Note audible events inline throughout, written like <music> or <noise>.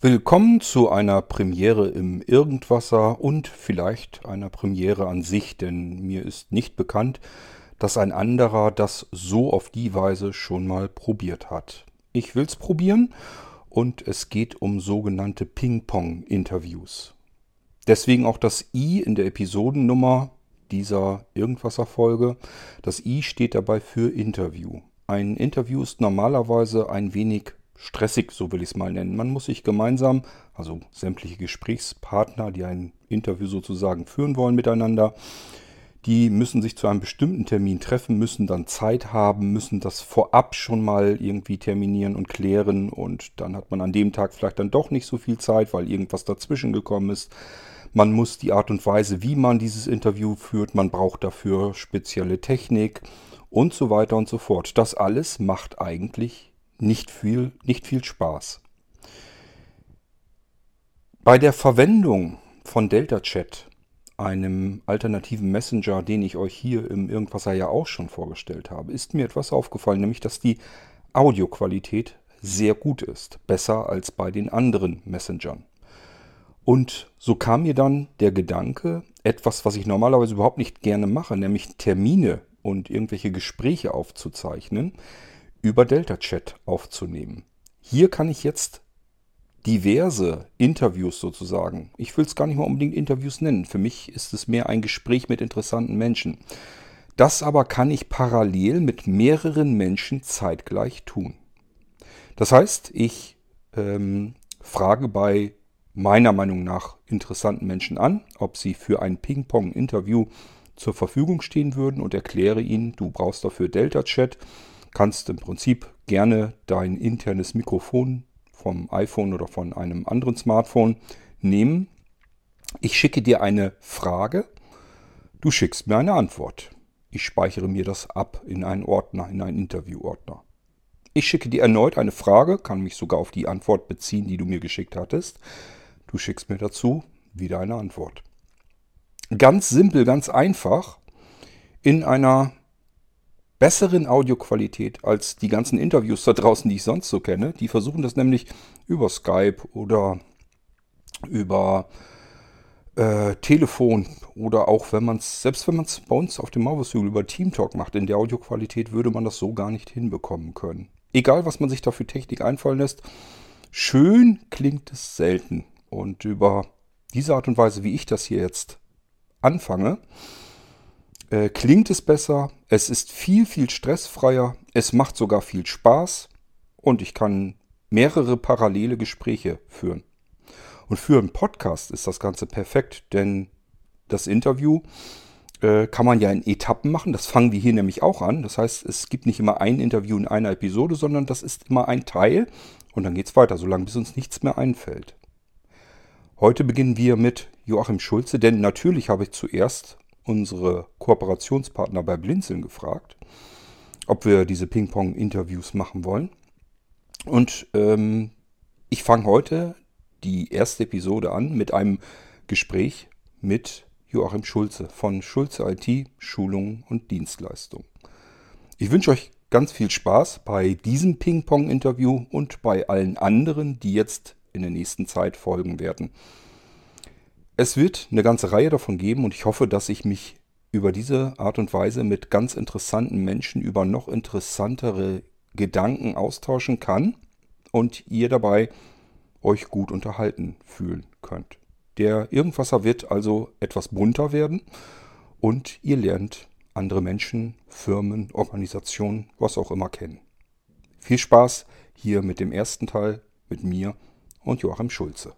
Willkommen zu einer Premiere im Irgendwasser und vielleicht einer Premiere an sich, denn mir ist nicht bekannt, dass ein anderer das so auf die Weise schon mal probiert hat. Ich will's probieren und es geht um sogenannte Ping-Pong-Interviews. Deswegen auch das I in der Episodennummer dieser Irgendwasser-Folge. Das I steht dabei für Interview. Ein Interview ist normalerweise ein wenig stressig, so will ich es mal nennen. Man muss sich gemeinsam, also sämtliche Gesprächspartner, die ein Interview sozusagen führen wollen miteinander, die müssen sich zu einem bestimmten Termin treffen, müssen dann Zeit haben, müssen das vorab schon mal irgendwie terminieren und klären und dann hat man an dem Tag vielleicht dann doch nicht so viel Zeit, weil irgendwas dazwischen gekommen ist. Man muss die Art und Weise, wie man dieses Interview führt, man braucht dafür spezielle Technik und so weiter und so fort. Das alles macht eigentlich nicht viel, nicht viel Spaß. Bei der Verwendung von Delta Chat, einem alternativen Messenger, den ich euch hier im Irgendwasser ja auch schon vorgestellt habe, ist mir etwas aufgefallen, nämlich dass die Audioqualität sehr gut ist, besser als bei den anderen Messengern. Und so kam mir dann der Gedanke, etwas, was ich normalerweise überhaupt nicht gerne mache, nämlich Termine und irgendwelche Gespräche aufzuzeichnen, über Delta Chat aufzunehmen. Hier kann ich jetzt diverse Interviews sozusagen, ich will es gar nicht mal unbedingt Interviews nennen, für mich ist es mehr ein Gespräch mit interessanten Menschen. Das aber kann ich parallel mit mehreren Menschen zeitgleich tun. Das heißt, ich ähm, frage bei meiner Meinung nach interessanten Menschen an, ob sie für ein Ping-Pong-Interview zur Verfügung stehen würden und erkläre ihnen, du brauchst dafür Delta Chat kannst im Prinzip gerne dein internes Mikrofon vom iPhone oder von einem anderen Smartphone nehmen. Ich schicke dir eine Frage, du schickst mir eine Antwort. Ich speichere mir das ab in einen Ordner, in einen Interviewordner. Ich schicke dir erneut eine Frage, kann mich sogar auf die Antwort beziehen, die du mir geschickt hattest. Du schickst mir dazu wieder eine Antwort. Ganz simpel, ganz einfach. In einer besseren Audioqualität als die ganzen Interviews da draußen, die ich sonst so kenne. Die versuchen das nämlich über Skype oder über äh, Telefon oder auch wenn man es, selbst wenn man es bei uns auf dem Marvelstool über Teamtalk macht, in der Audioqualität würde man das so gar nicht hinbekommen können. Egal, was man sich da für Technik einfallen lässt, schön klingt es selten. Und über diese Art und Weise, wie ich das hier jetzt anfange, äh, klingt es besser, es ist viel, viel stressfreier, es macht sogar viel Spaß und ich kann mehrere parallele Gespräche führen. Und für einen Podcast ist das Ganze perfekt, denn das Interview äh, kann man ja in Etappen machen. Das fangen wir hier nämlich auch an. Das heißt, es gibt nicht immer ein Interview in einer Episode, sondern das ist immer ein Teil und dann geht es weiter, solange bis uns nichts mehr einfällt. Heute beginnen wir mit Joachim Schulze, denn natürlich habe ich zuerst unsere Kooperationspartner bei Blinzeln gefragt, ob wir diese Ping-Pong-Interviews machen wollen. Und ähm, ich fange heute die erste Episode an mit einem Gespräch mit Joachim Schulze von Schulze IT, Schulungen und Dienstleistung. Ich wünsche euch ganz viel Spaß bei diesem Ping-Pong-Interview und bei allen anderen, die jetzt in der nächsten Zeit folgen werden. Es wird eine ganze Reihe davon geben und ich hoffe, dass ich mich über diese Art und Weise mit ganz interessanten Menschen über noch interessantere Gedanken austauschen kann und ihr dabei euch gut unterhalten fühlen könnt. Der Irgendwasser wird also etwas bunter werden und ihr lernt andere Menschen, Firmen, Organisationen, was auch immer kennen. Viel Spaß hier mit dem ersten Teil mit mir und Joachim Schulze.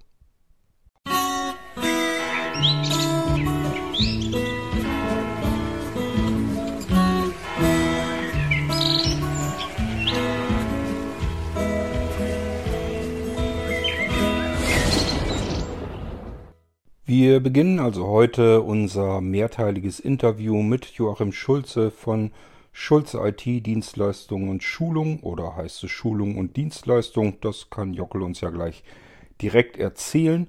Wir beginnen also heute unser mehrteiliges Interview mit Joachim Schulze von Schulze IT Dienstleistung und Schulung oder heißt es Schulung und Dienstleistung. Das kann Jockel uns ja gleich direkt erzählen.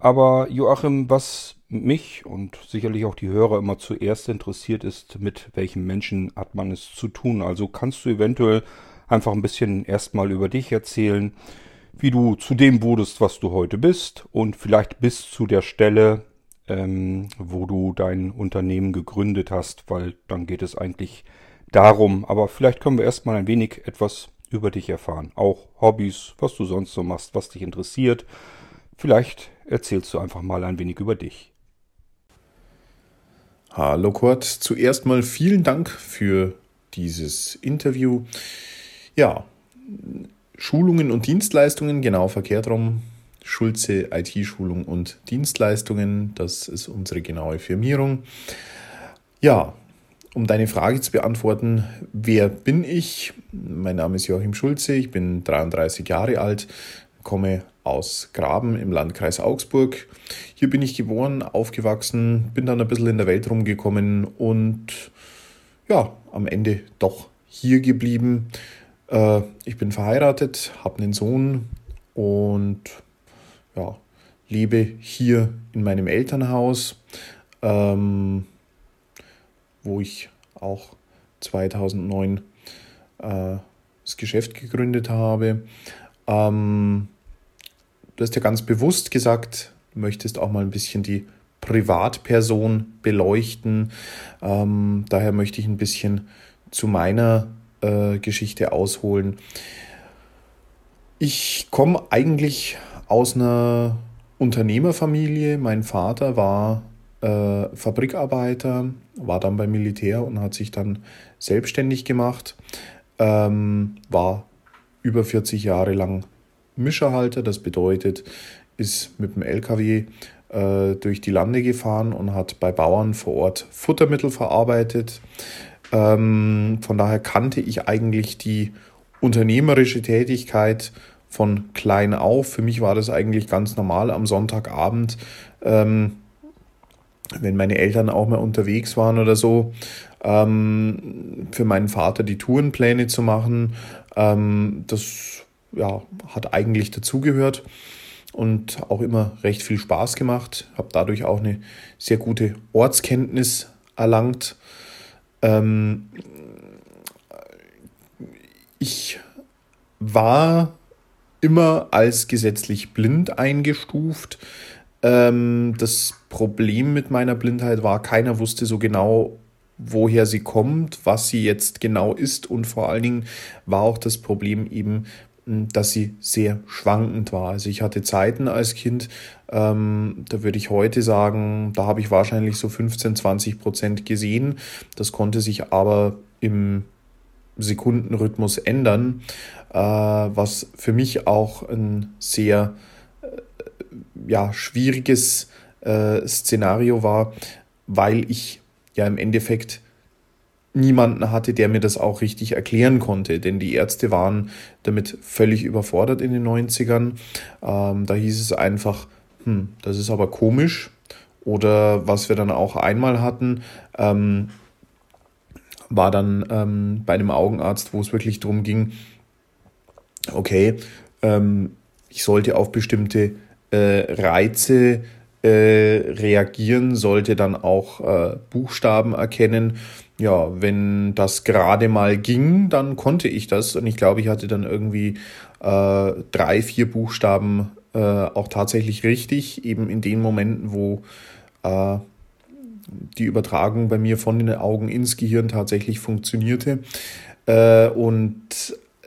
Aber Joachim, was mich und sicherlich auch die Hörer immer zuerst interessiert ist, mit welchen Menschen hat man es zu tun? Also kannst du eventuell einfach ein bisschen erstmal über dich erzählen, wie du zu dem wurdest, was du heute bist und vielleicht bis zu der Stelle, ähm, wo du dein Unternehmen gegründet hast, weil dann geht es eigentlich darum. Aber vielleicht können wir erstmal ein wenig etwas über dich erfahren. Auch Hobbys, was du sonst so machst, was dich interessiert. Vielleicht erzählst du einfach mal ein wenig über dich. Hallo Kurt, zuerst mal vielen Dank für dieses Interview. Ja, Schulungen und Dienstleistungen, genau verkehrt rum. Schulze IT-Schulung und Dienstleistungen, das ist unsere genaue Firmierung. Ja, um deine Frage zu beantworten, wer bin ich? Mein Name ist Joachim Schulze, ich bin 33 Jahre alt, komme aus Graben im Landkreis Augsburg. Hier bin ich geboren, aufgewachsen, bin dann ein bisschen in der Welt rumgekommen und ja, am Ende doch hier geblieben. Äh, ich bin verheiratet, habe einen Sohn und ja, lebe hier in meinem Elternhaus, ähm, wo ich auch 2009 äh, das Geschäft gegründet habe. Ähm, du hast ja ganz bewusst gesagt, du möchtest auch mal ein bisschen die Privatperson beleuchten. Ähm, daher möchte ich ein bisschen zu meiner äh, Geschichte ausholen. Ich komme eigentlich aus einer Unternehmerfamilie. Mein Vater war äh, Fabrikarbeiter, war dann beim Militär und hat sich dann selbstständig gemacht. Ähm, war über 40 Jahre lang Mischerhalter, das bedeutet, ist mit dem LKW äh, durch die Lande gefahren und hat bei Bauern vor Ort Futtermittel verarbeitet. Ähm, von daher kannte ich eigentlich die unternehmerische Tätigkeit von klein auf. Für mich war das eigentlich ganz normal am Sonntagabend, ähm, wenn meine Eltern auch mal unterwegs waren oder so, ähm, für meinen Vater die Tourenpläne zu machen. Ähm, das ja, hat eigentlich dazugehört und auch immer recht viel Spaß gemacht. Habe dadurch auch eine sehr gute Ortskenntnis erlangt. Ähm, ich war immer als gesetzlich blind eingestuft. Ähm, das Problem mit meiner Blindheit war, keiner wusste so genau, woher sie kommt, was sie jetzt genau ist und vor allen Dingen war auch das Problem eben, dass sie sehr schwankend war. Also ich hatte Zeiten als Kind, ähm, da würde ich heute sagen, da habe ich wahrscheinlich so 15, 20 Prozent gesehen. Das konnte sich aber im Sekundenrhythmus ändern, äh, was für mich auch ein sehr äh, ja, schwieriges äh, Szenario war, weil ich ja im Endeffekt niemanden hatte, der mir das auch richtig erklären konnte, denn die Ärzte waren damit völlig überfordert in den 90ern. Ähm, da hieß es einfach, hm, das ist aber komisch. Oder was wir dann auch einmal hatten, ähm, war dann ähm, bei einem Augenarzt, wo es wirklich darum ging, okay, ähm, ich sollte auf bestimmte äh, Reize äh, reagieren, sollte dann auch äh, Buchstaben erkennen ja, wenn das gerade mal ging, dann konnte ich das. Und ich glaube, ich hatte dann irgendwie äh, drei, vier Buchstaben äh, auch tatsächlich richtig, eben in den Momenten, wo äh, die Übertragung bei mir von den Augen ins Gehirn tatsächlich funktionierte. Äh, und äh,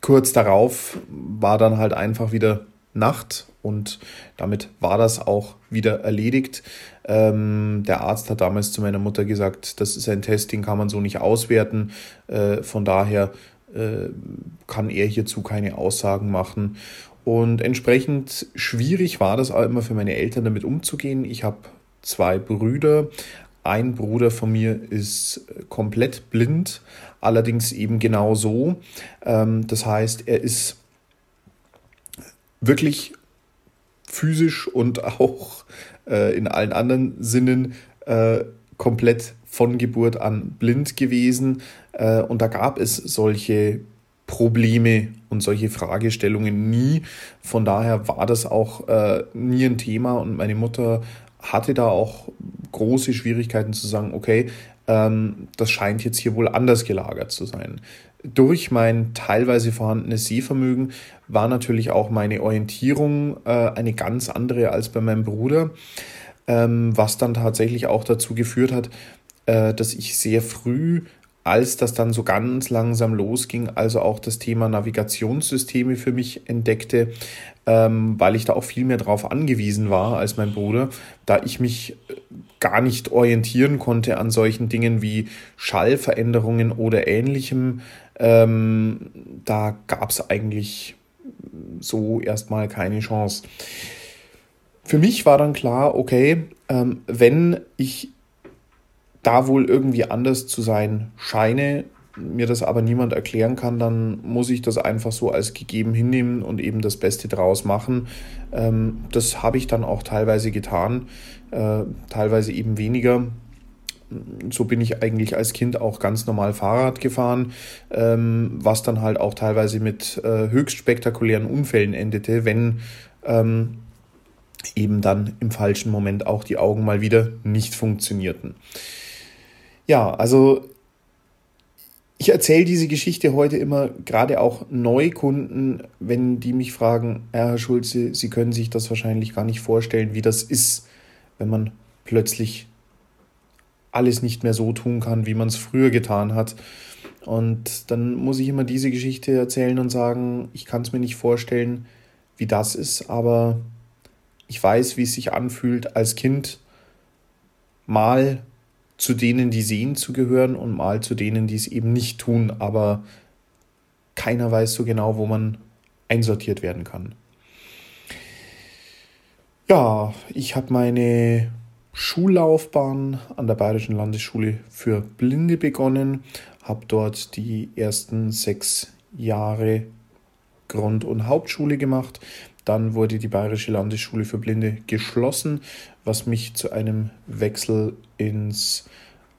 kurz darauf war dann halt einfach wieder Nacht und damit war das auch wieder erledigt. Ähm, der Arzt hat damals zu meiner Mutter gesagt, das ist ein Testing, kann man so nicht auswerten. Äh, von daher äh, kann er hierzu keine Aussagen machen. Und entsprechend schwierig war das auch immer für meine Eltern damit umzugehen. Ich habe zwei Brüder. Ein Bruder von mir ist komplett blind, allerdings eben genau so. Ähm, das heißt, er ist wirklich physisch und <laughs> auch äh, in allen anderen Sinnen äh, komplett von Geburt an blind gewesen. Äh, und da gab es solche Probleme und solche Fragestellungen nie. Von daher war das auch äh, nie ein Thema und meine Mutter hatte da auch große Schwierigkeiten zu sagen, okay, ähm, das scheint jetzt hier wohl anders gelagert zu sein. Durch mein teilweise vorhandenes Sehvermögen war natürlich auch meine Orientierung äh, eine ganz andere als bei meinem Bruder, ähm, was dann tatsächlich auch dazu geführt hat, äh, dass ich sehr früh als das dann so ganz langsam losging, also auch das Thema Navigationssysteme für mich entdeckte, ähm, weil ich da auch viel mehr drauf angewiesen war als mein Bruder, da ich mich äh, gar nicht orientieren konnte an solchen Dingen wie Schallveränderungen oder ähnlichem. Ähm, da gab es eigentlich so erstmal keine Chance. Für mich war dann klar, okay, ähm, wenn ich da wohl irgendwie anders zu sein scheine, mir das aber niemand erklären kann, dann muss ich das einfach so als gegeben hinnehmen und eben das Beste draus machen. Ähm, das habe ich dann auch teilweise getan, äh, teilweise eben weniger. So bin ich eigentlich als Kind auch ganz normal Fahrrad gefahren, ähm, was dann halt auch teilweise mit äh, höchst spektakulären Unfällen endete, wenn ähm, eben dann im falschen Moment auch die Augen mal wieder nicht funktionierten. Ja, also ich erzähle diese Geschichte heute immer gerade auch Neukunden, wenn die mich fragen, Herr Schulze, Sie können sich das wahrscheinlich gar nicht vorstellen, wie das ist, wenn man plötzlich alles nicht mehr so tun kann, wie man es früher getan hat. Und dann muss ich immer diese Geschichte erzählen und sagen, ich kann es mir nicht vorstellen, wie das ist, aber ich weiß, wie es sich anfühlt, als Kind mal zu denen, die sehen, zu gehören und mal zu denen, die es eben nicht tun, aber keiner weiß so genau, wo man einsortiert werden kann. Ja, ich habe meine Schullaufbahn an der Bayerischen Landesschule für Blinde begonnen, habe dort die ersten sechs Jahre Grund- und Hauptschule gemacht. Dann wurde die Bayerische Landesschule für Blinde geschlossen, was mich zu einem Wechsel ins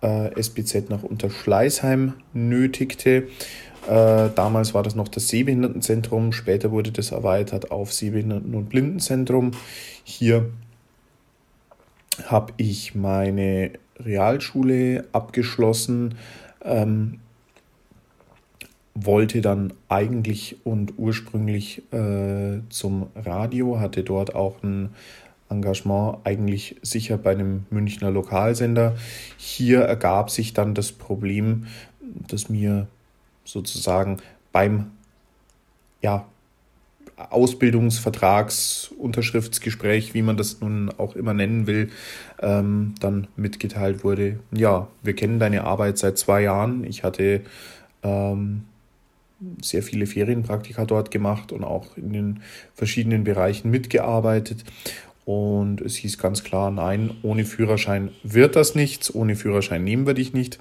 äh, SBZ nach Unterschleißheim nötigte. Äh, damals war das noch das Sehbehindertenzentrum, später wurde das erweitert auf Sehbehinderten- und Blindenzentrum. Hier habe ich meine Realschule abgeschlossen, ähm, wollte dann eigentlich und ursprünglich äh, zum Radio, hatte dort auch ein Engagement eigentlich sicher bei einem Münchner Lokalsender. Hier ergab sich dann das Problem, dass mir sozusagen beim ja, Ausbildungsvertragsunterschriftsgespräch, wie man das nun auch immer nennen will, ähm, dann mitgeteilt wurde, ja, wir kennen deine Arbeit seit zwei Jahren. Ich hatte ähm, sehr viele Ferienpraktika dort gemacht und auch in den verschiedenen Bereichen mitgearbeitet. Und es hieß ganz klar, nein, ohne Führerschein wird das nichts, ohne Führerschein nehmen wir dich nicht.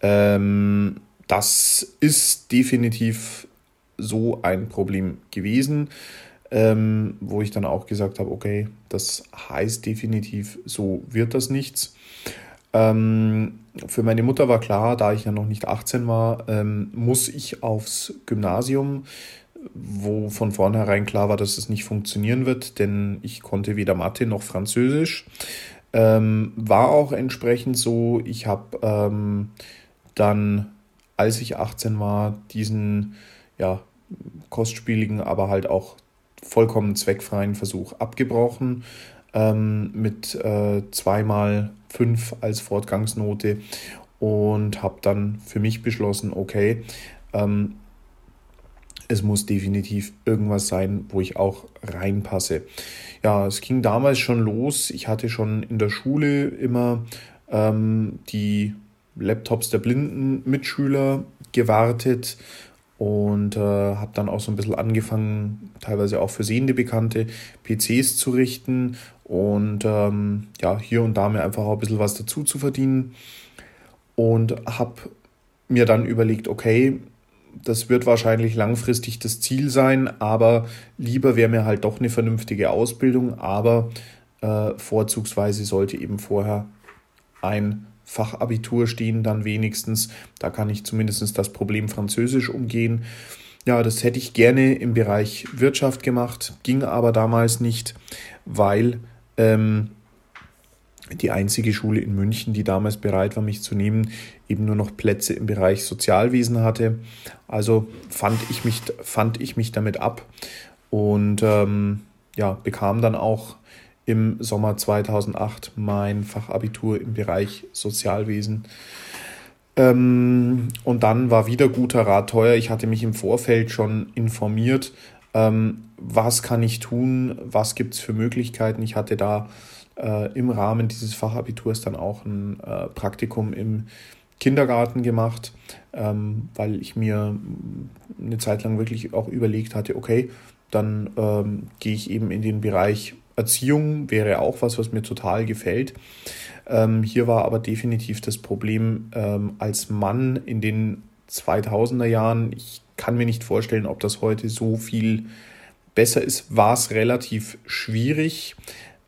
Ähm, das ist definitiv so ein Problem gewesen, ähm, wo ich dann auch gesagt habe, okay, das heißt definitiv, so wird das nichts. Ähm, für meine Mutter war klar, da ich ja noch nicht 18 war, ähm, muss ich aufs Gymnasium wo von vornherein klar war, dass es nicht funktionieren wird, denn ich konnte weder Mathe noch Französisch. Ähm, war auch entsprechend so, ich habe ähm, dann, als ich 18 war, diesen ja, kostspieligen, aber halt auch vollkommen zweckfreien Versuch abgebrochen ähm, mit äh, zweimal fünf als Fortgangsnote und habe dann für mich beschlossen, okay, ähm, es muss definitiv irgendwas sein, wo ich auch reinpasse. Ja, es ging damals schon los. Ich hatte schon in der Schule immer ähm, die Laptops der blinden Mitschüler gewartet und äh, habe dann auch so ein bisschen angefangen, teilweise auch für sehende Bekannte PCs zu richten und ähm, ja, hier und da mir einfach auch ein bisschen was dazu zu verdienen. Und habe mir dann überlegt, okay, das wird wahrscheinlich langfristig das Ziel sein, aber lieber wäre mir halt doch eine vernünftige Ausbildung, aber äh, vorzugsweise sollte eben vorher ein Fachabitur stehen, dann wenigstens. Da kann ich zumindest das Problem Französisch umgehen. Ja, das hätte ich gerne im Bereich Wirtschaft gemacht, ging aber damals nicht, weil ähm, die einzige Schule in München, die damals bereit war, mich zu nehmen, eben nur noch Plätze im Bereich Sozialwesen hatte. Also fand ich mich, fand ich mich damit ab und ähm, ja, bekam dann auch im Sommer 2008 mein Fachabitur im Bereich Sozialwesen. Ähm, und dann war wieder guter Rat teuer. Ich hatte mich im Vorfeld schon informiert, ähm, was kann ich tun, was gibt es für Möglichkeiten. Ich hatte da äh, im Rahmen dieses Fachabiturs dann auch ein äh, Praktikum im Kindergarten gemacht, ähm, weil ich mir eine Zeit lang wirklich auch überlegt hatte, okay, dann ähm, gehe ich eben in den Bereich Erziehung, wäre auch was, was mir total gefällt. Ähm, hier war aber definitiv das Problem ähm, als Mann in den 2000er Jahren, ich kann mir nicht vorstellen, ob das heute so viel besser ist, war es relativ schwierig.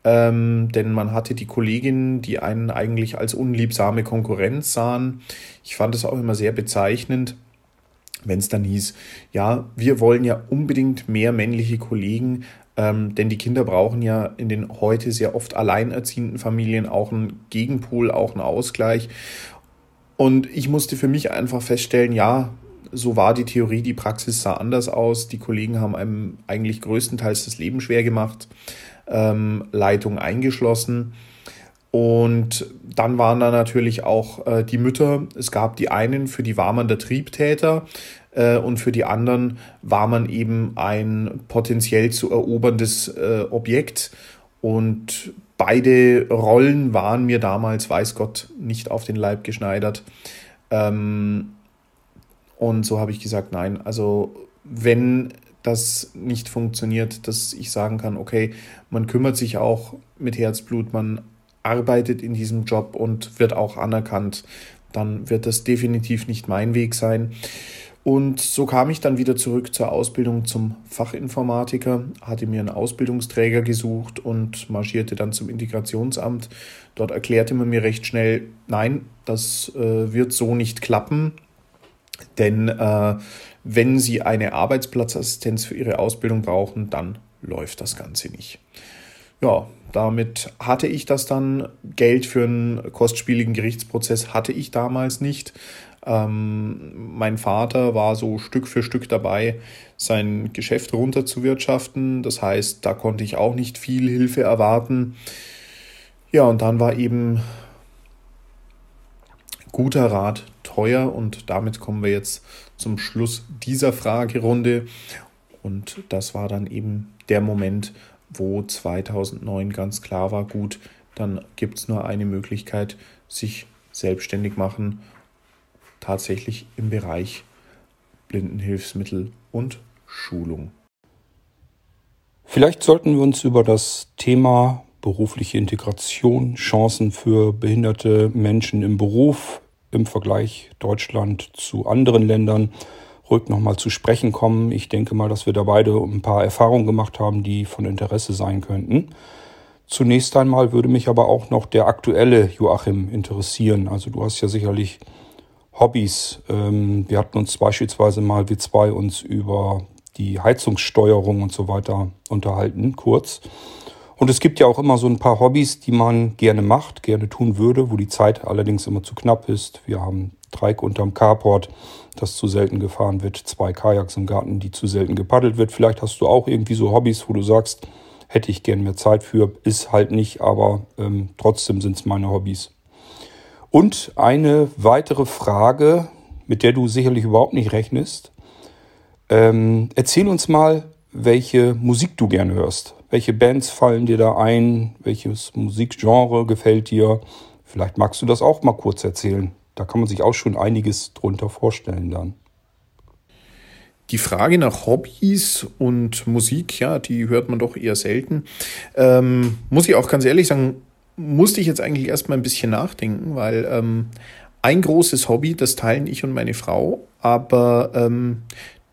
Ähm, denn man hatte die Kolleginnen, die einen eigentlich als unliebsame Konkurrenz sahen. Ich fand es auch immer sehr bezeichnend, wenn es dann hieß, ja, wir wollen ja unbedingt mehr männliche Kollegen, ähm, denn die Kinder brauchen ja in den heute sehr oft alleinerziehenden Familien auch einen Gegenpol, auch einen Ausgleich. Und ich musste für mich einfach feststellen, ja, so war die Theorie, die Praxis sah anders aus. Die Kollegen haben einem eigentlich größtenteils das Leben schwer gemacht, ähm, Leitung eingeschlossen. Und dann waren da natürlich auch äh, die Mütter. Es gab die einen, für die war man der Triebtäter äh, und für die anderen war man eben ein potenziell zu eroberndes äh, Objekt. Und beide Rollen waren mir damals, weiß Gott, nicht auf den Leib geschneidert. Ähm, und so habe ich gesagt, nein, also wenn das nicht funktioniert, dass ich sagen kann, okay, man kümmert sich auch mit Herzblut, man arbeitet in diesem Job und wird auch anerkannt, dann wird das definitiv nicht mein Weg sein. Und so kam ich dann wieder zurück zur Ausbildung zum Fachinformatiker, hatte mir einen Ausbildungsträger gesucht und marschierte dann zum Integrationsamt. Dort erklärte man mir recht schnell, nein, das äh, wird so nicht klappen, denn äh, wenn Sie eine Arbeitsplatzassistenz für Ihre Ausbildung brauchen, dann läuft das Ganze nicht. Ja, damit hatte ich das dann. Geld für einen kostspieligen Gerichtsprozess hatte ich damals nicht. Ähm, mein Vater war so Stück für Stück dabei, sein Geschäft runterzuwirtschaften. Das heißt, da konnte ich auch nicht viel Hilfe erwarten. Ja, und dann war eben guter Rat teuer und damit kommen wir jetzt zum Schluss dieser Fragerunde. Und das war dann eben der Moment, wo 2009 ganz klar war, gut, dann gibt es nur eine Möglichkeit, sich selbstständig machen, tatsächlich im Bereich Blindenhilfsmittel und Schulung. Vielleicht sollten wir uns über das Thema berufliche Integration, Chancen für behinderte Menschen im Beruf im Vergleich Deutschland zu anderen Ländern ruhig nochmal zu sprechen kommen. Ich denke mal, dass wir da beide ein paar Erfahrungen gemacht haben, die von Interesse sein könnten. Zunächst einmal würde mich aber auch noch der aktuelle Joachim interessieren. Also du hast ja sicherlich Hobbys. Ähm, wir hatten uns beispielsweise mal, wir zwei, uns über die Heizungssteuerung und so weiter unterhalten, kurz. Und es gibt ja auch immer so ein paar Hobbys, die man gerne macht, gerne tun würde, wo die Zeit allerdings immer zu knapp ist. Wir haben Dreieck unterm Carport, das zu selten gefahren wird, zwei Kajaks im Garten, die zu selten gepaddelt wird. Vielleicht hast du auch irgendwie so Hobbys, wo du sagst, hätte ich gern mehr Zeit für, ist halt nicht, aber ähm, trotzdem sind es meine Hobbys. Und eine weitere Frage, mit der du sicherlich überhaupt nicht rechnest. Ähm, erzähl uns mal, welche Musik du gerne hörst. Welche Bands fallen dir da ein? Welches Musikgenre gefällt dir? Vielleicht magst du das auch mal kurz erzählen. Da kann man sich auch schon einiges drunter vorstellen dann. Die Frage nach Hobbys und Musik, ja, die hört man doch eher selten. Ähm, muss ich auch ganz ehrlich sagen, musste ich jetzt eigentlich erstmal ein bisschen nachdenken, weil ähm, ein großes Hobby, das teilen ich und meine Frau, aber ähm,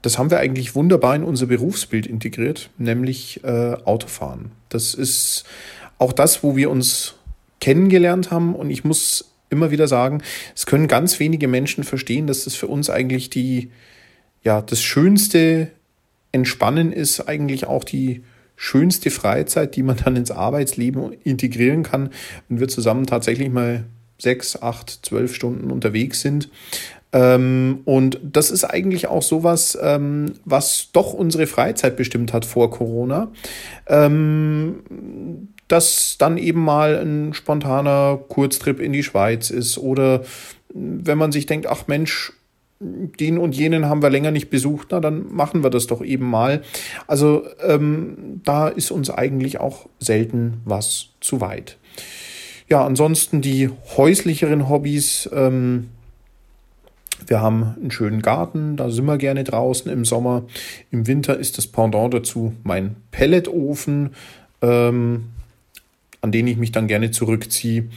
das haben wir eigentlich wunderbar in unser Berufsbild integriert, nämlich äh, Autofahren. Das ist auch das, wo wir uns kennengelernt haben und ich muss immer wieder sagen, es können ganz wenige Menschen verstehen, dass das für uns eigentlich die, ja, das schönste Entspannen ist, eigentlich auch die schönste Freizeit, die man dann ins Arbeitsleben integrieren kann, wenn wir zusammen tatsächlich mal sechs, acht, zwölf Stunden unterwegs sind. Ähm, und das ist eigentlich auch sowas, ähm, was doch unsere Freizeit bestimmt hat vor Corona. Ähm, dass dann eben mal ein spontaner Kurztrip in die Schweiz ist oder wenn man sich denkt, ach Mensch, den und jenen haben wir länger nicht besucht, na dann machen wir das doch eben mal. Also ähm, da ist uns eigentlich auch selten was zu weit. Ja, ansonsten die häuslicheren Hobbys. Ähm, wir haben einen schönen Garten, da sind wir gerne draußen im Sommer. Im Winter ist das Pendant dazu mein Pelletofen, ähm, an den ich mich dann gerne zurückziehe.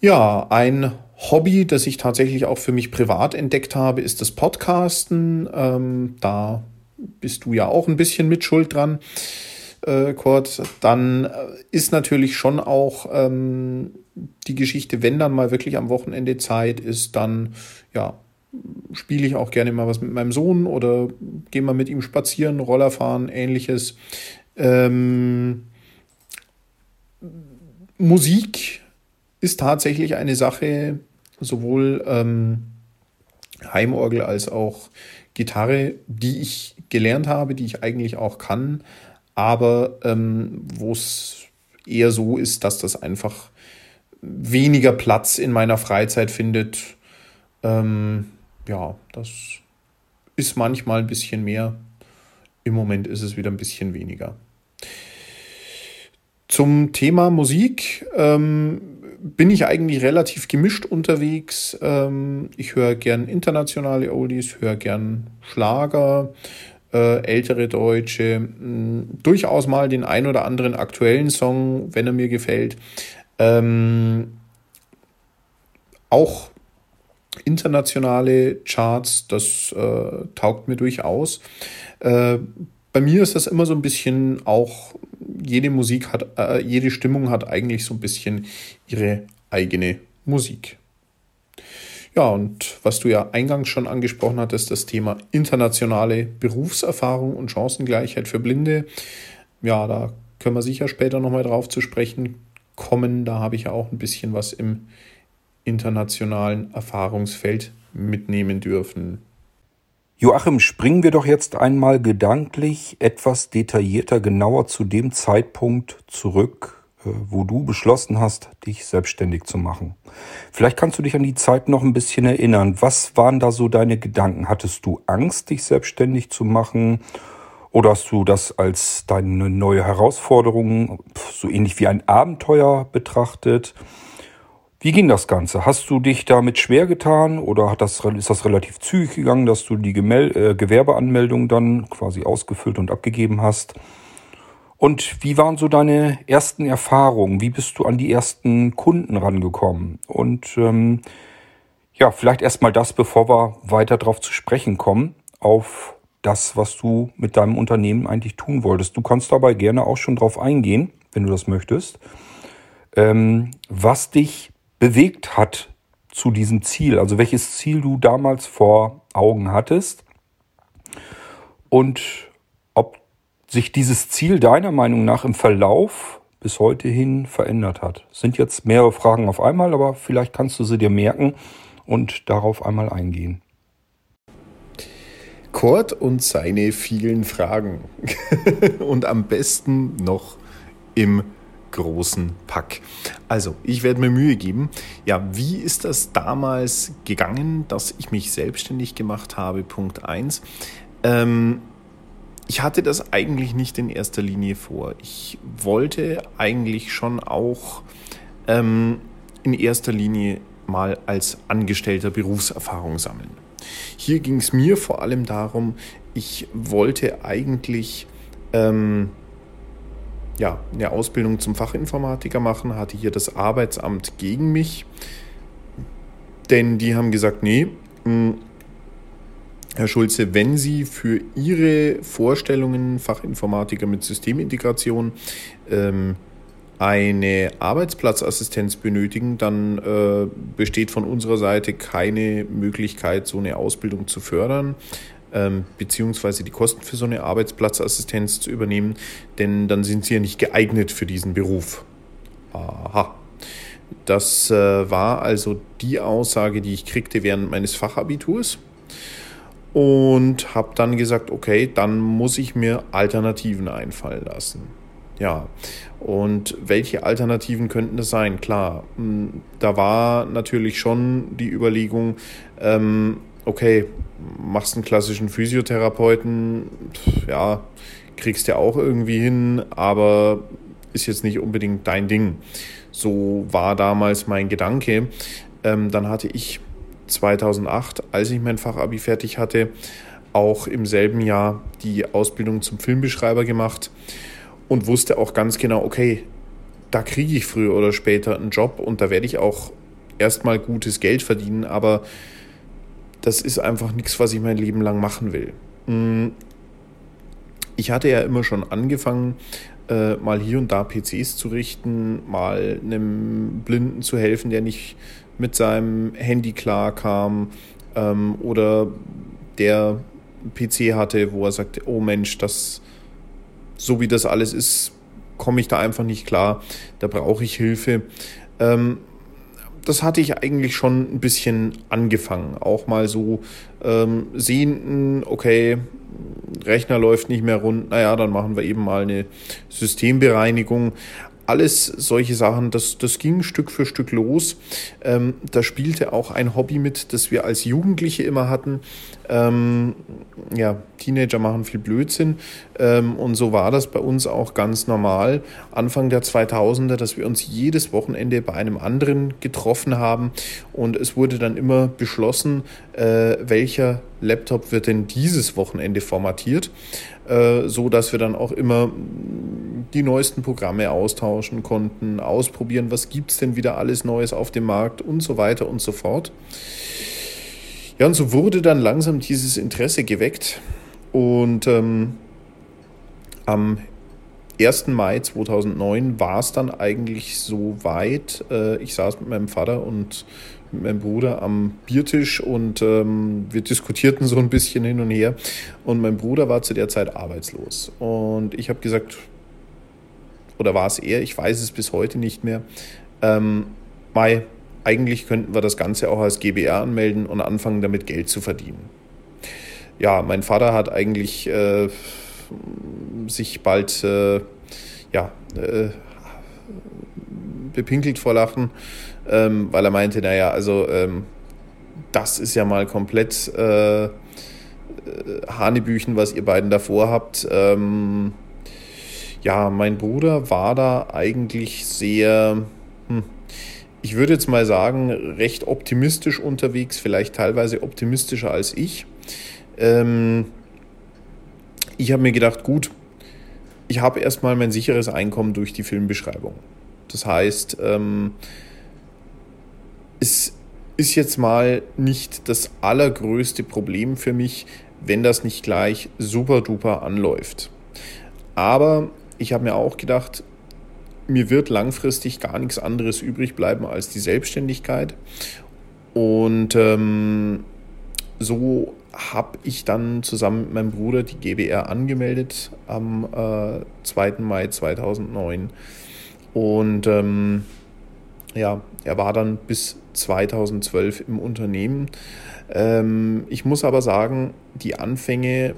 Ja, ein Hobby, das ich tatsächlich auch für mich privat entdeckt habe, ist das Podcasten. Ähm, da bist du ja auch ein bisschen mit Schuld dran, äh, Kurt. Dann äh, ist natürlich schon auch ähm, die Geschichte, wenn dann mal wirklich am Wochenende Zeit ist, dann ja, spiele ich auch gerne mal was mit meinem Sohn oder gehe mal mit ihm spazieren, Roller fahren, ähnliches. Ähm, Musik ist tatsächlich eine Sache, sowohl ähm, Heimorgel als auch Gitarre, die ich gelernt habe, die ich eigentlich auch kann, aber ähm, wo es eher so ist, dass das einfach weniger Platz in meiner Freizeit findet. Ähm, ja, das ist manchmal ein bisschen mehr. Im Moment ist es wieder ein bisschen weniger. Zum Thema Musik. Ähm, bin ich eigentlich relativ gemischt unterwegs. Ähm, ich höre gern internationale Oldies, höre gern Schlager, äh, ältere Deutsche, mh, durchaus mal den ein oder anderen aktuellen Song, wenn er mir gefällt. Ähm, auch internationale Charts, das äh, taugt mir durchaus. Äh, bei mir ist das immer so ein bisschen auch jede Musik hat, äh, jede Stimmung hat eigentlich so ein bisschen ihre eigene Musik. Ja, und was du ja eingangs schon angesprochen hattest, das Thema internationale Berufserfahrung und Chancengleichheit für Blinde. Ja, da können wir sicher später nochmal drauf zu sprechen kommen. Da habe ich ja auch ein bisschen was im internationalen Erfahrungsfeld mitnehmen dürfen. Joachim, springen wir doch jetzt einmal gedanklich etwas detaillierter genauer zu dem Zeitpunkt zurück, äh, wo du beschlossen hast, dich selbstständig zu machen. Vielleicht kannst du dich an die Zeit noch ein bisschen erinnern. Was waren da so deine Gedanken? Hattest du Angst, dich selbstständig zu machen? Oder hast du das als deine neue Herausforderung, so ähnlich wie ein Abenteuer betrachtet? Wie ging das Ganze? Hast du dich damit schwer getan oder hat das, ist das relativ zügig gegangen, dass du die Gemel äh, Gewerbeanmeldung dann quasi ausgefüllt und abgegeben hast? Und wie waren so deine ersten Erfahrungen? Wie bist du an die ersten Kunden rangekommen? Und ähm, ja, vielleicht erstmal das, bevor wir weiter darauf zu sprechen kommen, auf das, was du mit deinem Unternehmen eigentlich tun wolltest. Du kannst dabei gerne auch schon drauf eingehen, wenn du das möchtest, ähm, was dich bewegt hat zu diesem Ziel, also welches Ziel du damals vor Augen hattest und ob sich dieses Ziel deiner Meinung nach im Verlauf bis heute hin verändert hat. Das sind jetzt mehrere Fragen auf einmal, aber vielleicht kannst du sie dir merken und darauf einmal eingehen. Kurt und seine vielen Fragen. <laughs> und am besten noch im großen Pack. Also, ich werde mir Mühe geben. Ja, wie ist das damals gegangen, dass ich mich selbstständig gemacht habe? Punkt 1. Ähm, ich hatte das eigentlich nicht in erster Linie vor. Ich wollte eigentlich schon auch ähm, in erster Linie mal als Angestellter Berufserfahrung sammeln. Hier ging es mir vor allem darum, ich wollte eigentlich ähm, ja, eine Ausbildung zum Fachinformatiker machen, hatte hier das Arbeitsamt gegen mich, denn die haben gesagt, nee, hm, Herr Schulze, wenn Sie für Ihre Vorstellungen Fachinformatiker mit Systemintegration ähm, eine Arbeitsplatzassistenz benötigen, dann äh, besteht von unserer Seite keine Möglichkeit, so eine Ausbildung zu fördern. Ähm, beziehungsweise die Kosten für so eine Arbeitsplatzassistenz zu übernehmen, denn dann sind sie ja nicht geeignet für diesen Beruf. Aha. Das äh, war also die Aussage, die ich kriegte während meines Fachabiturs und habe dann gesagt, okay, dann muss ich mir Alternativen einfallen lassen. Ja, und welche Alternativen könnten das sein? Klar, hm, da war natürlich schon die Überlegung, ähm, okay, machst einen klassischen Physiotherapeuten, ja, kriegst ja auch irgendwie hin, aber ist jetzt nicht unbedingt dein Ding. So war damals mein Gedanke. Ähm, dann hatte ich 2008, als ich mein Fachabi fertig hatte, auch im selben Jahr die Ausbildung zum Filmbeschreiber gemacht und wusste auch ganz genau, okay, da kriege ich früher oder später einen Job und da werde ich auch erstmal gutes Geld verdienen, aber das ist einfach nichts, was ich mein Leben lang machen will. Mm. Ich hatte ja immer schon angefangen, äh, mal hier und da PCs zu richten, mal einem Blinden zu helfen, der nicht mit seinem Handy klarkam ähm, oder der PC hatte, wo er sagte, oh Mensch, das so wie das alles ist, komme ich da einfach nicht klar, da brauche ich Hilfe. Ähm, das hatte ich eigentlich schon ein bisschen angefangen. Auch mal so ähm, sehenden, okay, Rechner läuft nicht mehr rund, naja, dann machen wir eben mal eine Systembereinigung alles solche Sachen, das, das ging Stück für Stück los. Ähm, da spielte auch ein Hobby mit, das wir als Jugendliche immer hatten. Ähm, ja, Teenager machen viel Blödsinn. Ähm, und so war das bei uns auch ganz normal. Anfang der 2000er, dass wir uns jedes Wochenende bei einem anderen getroffen haben. Und es wurde dann immer beschlossen, äh, welcher Laptop wird denn dieses Wochenende formatiert, äh, so dass wir dann auch immer die neuesten Programme austauschen konnten, ausprobieren, was gibt es denn wieder alles Neues auf dem Markt und so weiter und so fort. Ja, und so wurde dann langsam dieses Interesse geweckt und ähm, am 1. Mai 2009 war es dann eigentlich so weit. Äh, ich saß mit meinem Vater und mit meinem Bruder am Biertisch und ähm, wir diskutierten so ein bisschen hin und her. Und mein Bruder war zu der Zeit arbeitslos. Und ich habe gesagt, oder war es er, ich weiß es bis heute nicht mehr, ähm, Mai, eigentlich könnten wir das Ganze auch als GBR anmelden und anfangen damit Geld zu verdienen. Ja, mein Vater hat eigentlich äh, sich bald äh, ja, äh, bepinkelt vor Lachen, ähm, weil er meinte, naja, also ähm, das ist ja mal komplett äh, äh, Hanebüchen, was ihr beiden davor habt. Ähm, ja, mein Bruder war da eigentlich sehr, hm, ich würde jetzt mal sagen, recht optimistisch unterwegs, vielleicht teilweise optimistischer als ich. Ähm, ich habe mir gedacht, gut, ich habe erstmal mein sicheres Einkommen durch die Filmbeschreibung. Das heißt, ähm, es ist jetzt mal nicht das allergrößte Problem für mich, wenn das nicht gleich super duper anläuft. Aber ich habe mir auch gedacht, mir wird langfristig gar nichts anderes übrig bleiben als die Selbstständigkeit. Und ähm, so habe ich dann zusammen mit meinem Bruder die GBR angemeldet am äh, 2. Mai 2009. Und ähm, ja, er war dann bis 2012 im Unternehmen. Ähm, ich muss aber sagen, die Anfänge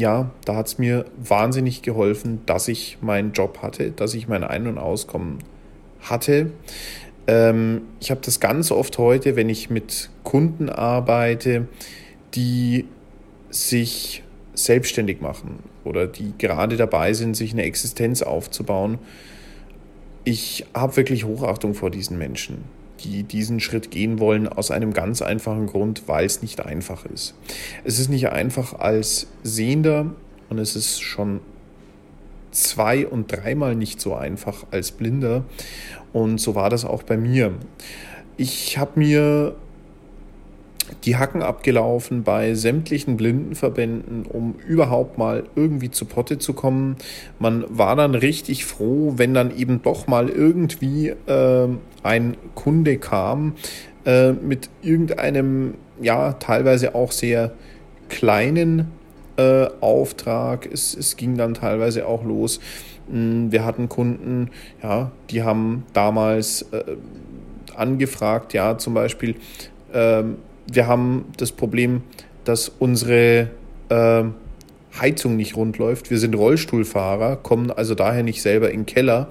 ja, da hat es mir wahnsinnig geholfen, dass ich meinen Job hatte, dass ich mein Ein- und Auskommen hatte. Ähm, ich habe das ganz oft heute, wenn ich mit Kunden arbeite, die sich selbstständig machen oder die gerade dabei sind, sich eine Existenz aufzubauen. Ich habe wirklich Hochachtung vor diesen Menschen die diesen Schritt gehen wollen, aus einem ganz einfachen Grund, weil es nicht einfach ist. Es ist nicht einfach als Sehender und es ist schon zwei- und dreimal nicht so einfach als Blinder. Und so war das auch bei mir. Ich habe mir die Hacken abgelaufen bei sämtlichen Blindenverbänden, um überhaupt mal irgendwie zu Potte zu kommen. Man war dann richtig froh, wenn dann eben doch mal irgendwie äh, ein Kunde kam äh, mit irgendeinem, ja, teilweise auch sehr kleinen äh, Auftrag. Es, es ging dann teilweise auch los. Hm, wir hatten Kunden, ja, die haben damals äh, angefragt, ja, zum Beispiel, äh, wir haben das Problem, dass unsere äh, Heizung nicht rund läuft. Wir sind Rollstuhlfahrer, kommen also daher nicht selber in den Keller.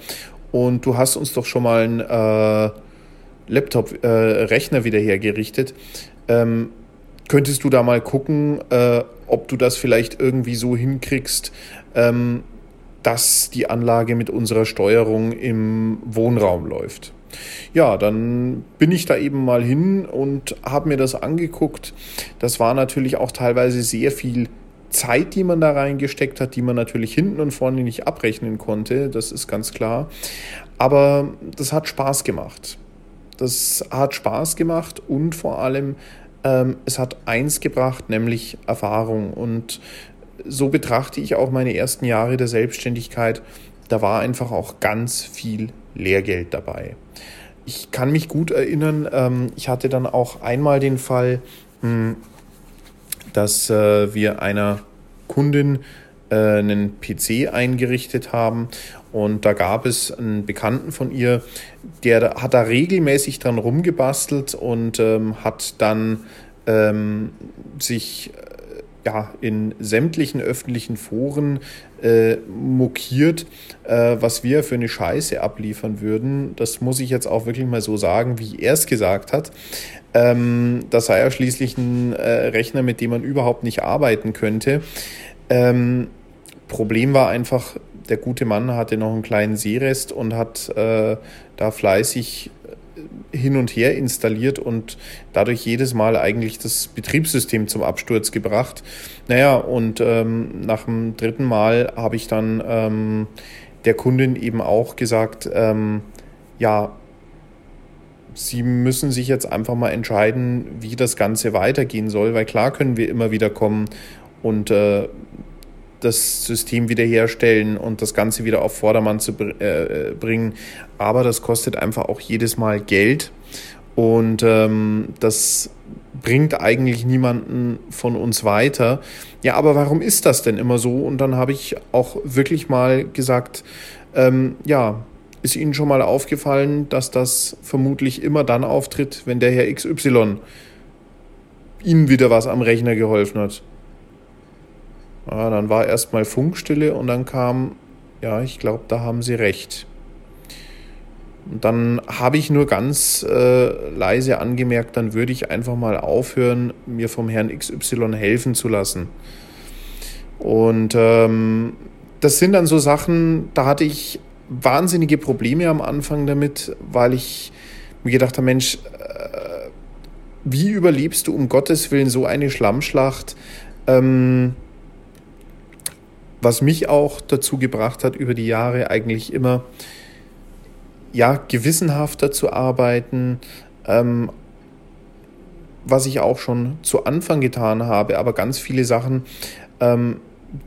Und du hast uns doch schon mal einen äh, Laptop-Rechner äh, wieder hergerichtet. Ähm, könntest du da mal gucken, äh, ob du das vielleicht irgendwie so hinkriegst, ähm, dass die Anlage mit unserer Steuerung im Wohnraum läuft? Ja, dann bin ich da eben mal hin und habe mir das angeguckt. Das war natürlich auch teilweise sehr viel Zeit, die man da reingesteckt hat, die man natürlich hinten und vorne nicht abrechnen konnte, das ist ganz klar. Aber das hat Spaß gemacht. Das hat Spaß gemacht und vor allem ähm, es hat eins gebracht, nämlich Erfahrung. Und so betrachte ich auch meine ersten Jahre der Selbstständigkeit. Da war einfach auch ganz viel Lehrgeld dabei. Ich kann mich gut erinnern, ähm, ich hatte dann auch einmal den Fall, hm, dass äh, wir einer Kundin äh, einen PC eingerichtet haben und da gab es einen Bekannten von ihr, der hat da regelmäßig dran rumgebastelt und ähm, hat dann ähm, sich äh, ja, in sämtlichen öffentlichen Foren äh, mokiert, äh, was wir für eine Scheiße abliefern würden. Das muss ich jetzt auch wirklich mal so sagen, wie er es gesagt hat. Ähm, das sei ja schließlich ein äh, Rechner, mit dem man überhaupt nicht arbeiten könnte. Ähm, Problem war einfach, der gute Mann hatte noch einen kleinen Seerest und hat äh, da fleißig hin und her installiert und dadurch jedes Mal eigentlich das Betriebssystem zum Absturz gebracht. Naja, und ähm, nach dem dritten Mal habe ich dann ähm, der Kundin eben auch gesagt, ähm, ja, Sie müssen sich jetzt einfach mal entscheiden, wie das Ganze weitergehen soll, weil klar können wir immer wieder kommen und äh, das System wiederherstellen und das Ganze wieder auf Vordermann zu äh, bringen. Aber das kostet einfach auch jedes Mal Geld und ähm, das bringt eigentlich niemanden von uns weiter. Ja, aber warum ist das denn immer so? Und dann habe ich auch wirklich mal gesagt, ähm, ja, ist Ihnen schon mal aufgefallen, dass das vermutlich immer dann auftritt, wenn der Herr XY Ihnen wieder was am Rechner geholfen hat? Ja, dann war erstmal Funkstille und dann kam, ja, ich glaube, da haben Sie recht. Und dann habe ich nur ganz äh, leise angemerkt, dann würde ich einfach mal aufhören, mir vom Herrn XY helfen zu lassen. Und ähm, das sind dann so Sachen, da hatte ich wahnsinnige Probleme am Anfang damit, weil ich mir gedacht habe, Mensch, äh, wie überlebst du um Gottes Willen so eine Schlammschlacht? Ähm, was mich auch dazu gebracht hat, über die Jahre eigentlich immer ja, gewissenhafter zu arbeiten, ähm, was ich auch schon zu Anfang getan habe, aber ganz viele Sachen, ähm,